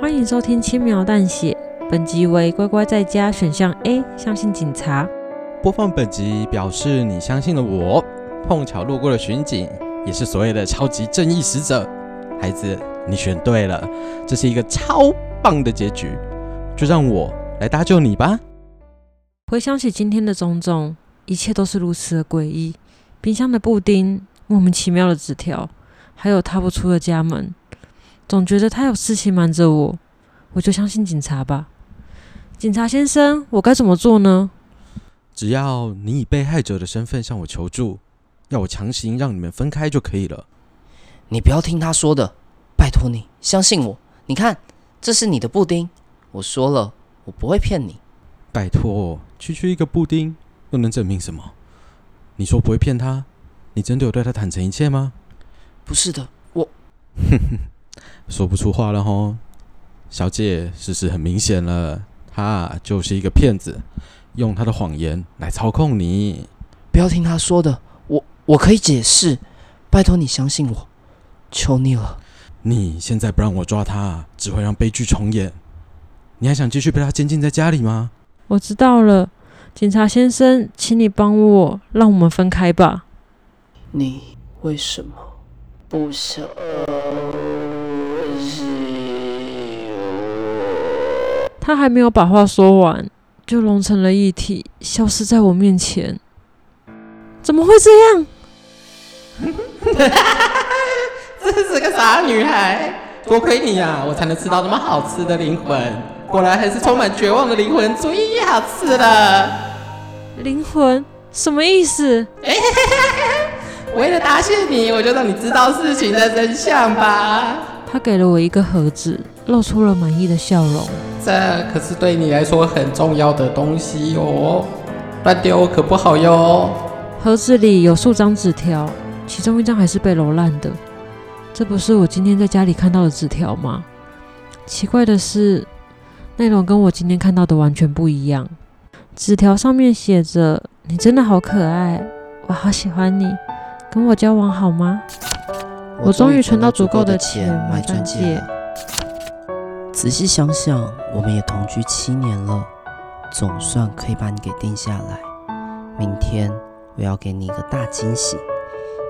欢迎收听轻描淡写，本集为乖乖在家选项 A，相信警察。播放本集表示你相信了我，碰巧路过的巡警，也是所谓的超级正义使者。孩子，你选对了，这是一个超棒的结局，就让我来搭救你吧。回想起今天的种种，一切都是如此的诡异。冰箱的布丁，莫名其妙的纸条，还有踏不出的家门。总觉得他有事情瞒着我，我就相信警察吧。警察先生，我该怎么做呢？只要你以被害者的身份向我求助，要我强行让你们分开就可以了。你不要听他说的，拜托你相信我。你看，这是你的布丁，我说了，我不会骗你。拜托，区区一个布丁又能证明什么？你说不会骗他，你真的有对他坦诚一切吗？不是的，我。说不出话了吼，小姐，事实很明显了，他就是一个骗子，用他的谎言来操控你。不要听他说的，我我可以解释，拜托你相信我，求你了。你现在不让我抓他，只会让悲剧重演。你还想继续被他监禁在家里吗？我知道了，警察先生，请你帮我，让我们分开吧。你为什么不想？他还没有把话说完，就融成了一体，消失在我面前。怎么会这样？这是个傻女孩，多亏你呀、啊，我才能吃到那么好吃的灵魂。果然还是充满绝望的灵魂最好吃了。灵魂？什么意思？为了答谢你，我就让你知道事情的真相吧。他给了我一个盒子，露出了满意的笑容。这可是对你来说很重要的东西哦，乱丢可不好哟。盒子里有数张纸条，其中一张还是被揉烂的。这不是我今天在家里看到的纸条吗？奇怪的是，内容跟我今天看到的完全不一样。纸条上面写着：“你真的好可爱，我好喜欢你，跟我交往好吗？”我终于存到足够的钱买钻戒。仔细想想，我们也同居七年了，总算可以把你给定下来。明天我要给你一个大惊喜，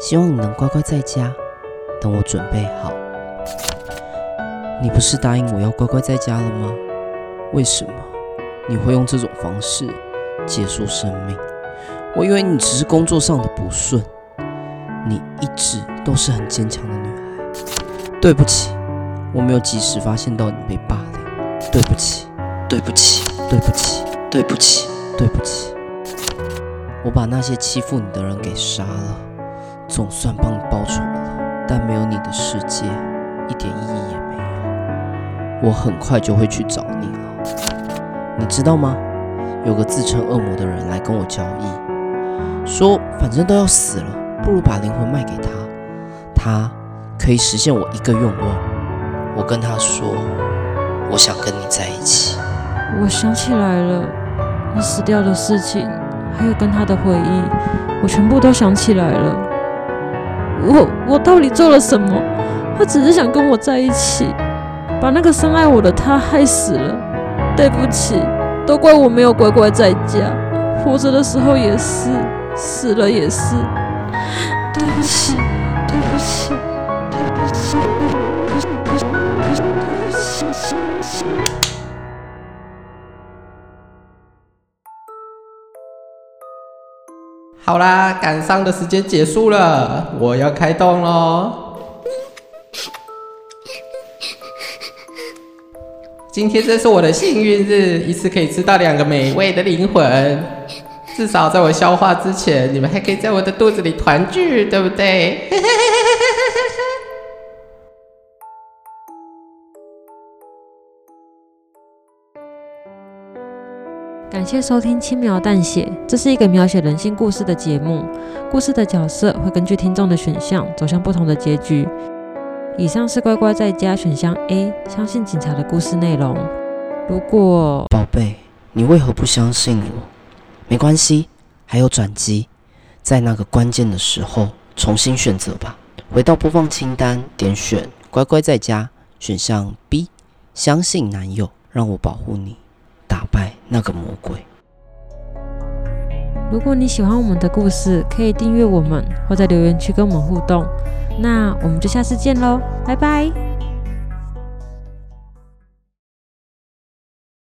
希望你能乖乖在家，等我准备好。你不是答应我要乖乖在家了吗？为什么你会用这种方式结束生命？我以为你只是工作上的不顺，你一直都是很坚强的女孩。对不起。我没有及时发现到你被霸凌，对不起，对不起，对不起，对不起，对不起。我把那些欺负你的人给杀了，总算帮你报仇了。但没有你的世界，一点意义也没有。我很快就会去找你了，你知道吗？有个自称恶魔的人来跟我交易，说反正都要死了，不如把灵魂卖给他，他可以实现我一个愿望。我跟他说，我想跟你在一起。我想起来了，你死掉的事情，还有跟他的回忆，我全部都想起来了。我我到底做了什么？他只是想跟我在一起，把那个深爱我的他害死了。对不起，都怪我没有乖乖在家，活着的时候也是，死了也是。对不起，好啦，感伤的时间结束了，我要开动喽。今天真是我的幸运日，一次可以吃到两个美味的灵魂。至少在我消化之前，你们还可以在我的肚子里团聚，对不对？感谢收听《轻描淡写》，这是一个描写人性故事的节目。故事的角色会根据听众的选项走向不同的结局。以上是乖乖在家选项 A，相信警察的故事内容。如果宝贝，你为何不相信我？没关系，还有转机，在那个关键的时候重新选择吧。回到播放清单，点选乖乖在家选项 B，相信男友，让我保护你，拜那个魔鬼。如果你喜欢我们的故事，可以订阅我们，或在留言区跟我们互动。那我们就下次见喽，拜拜。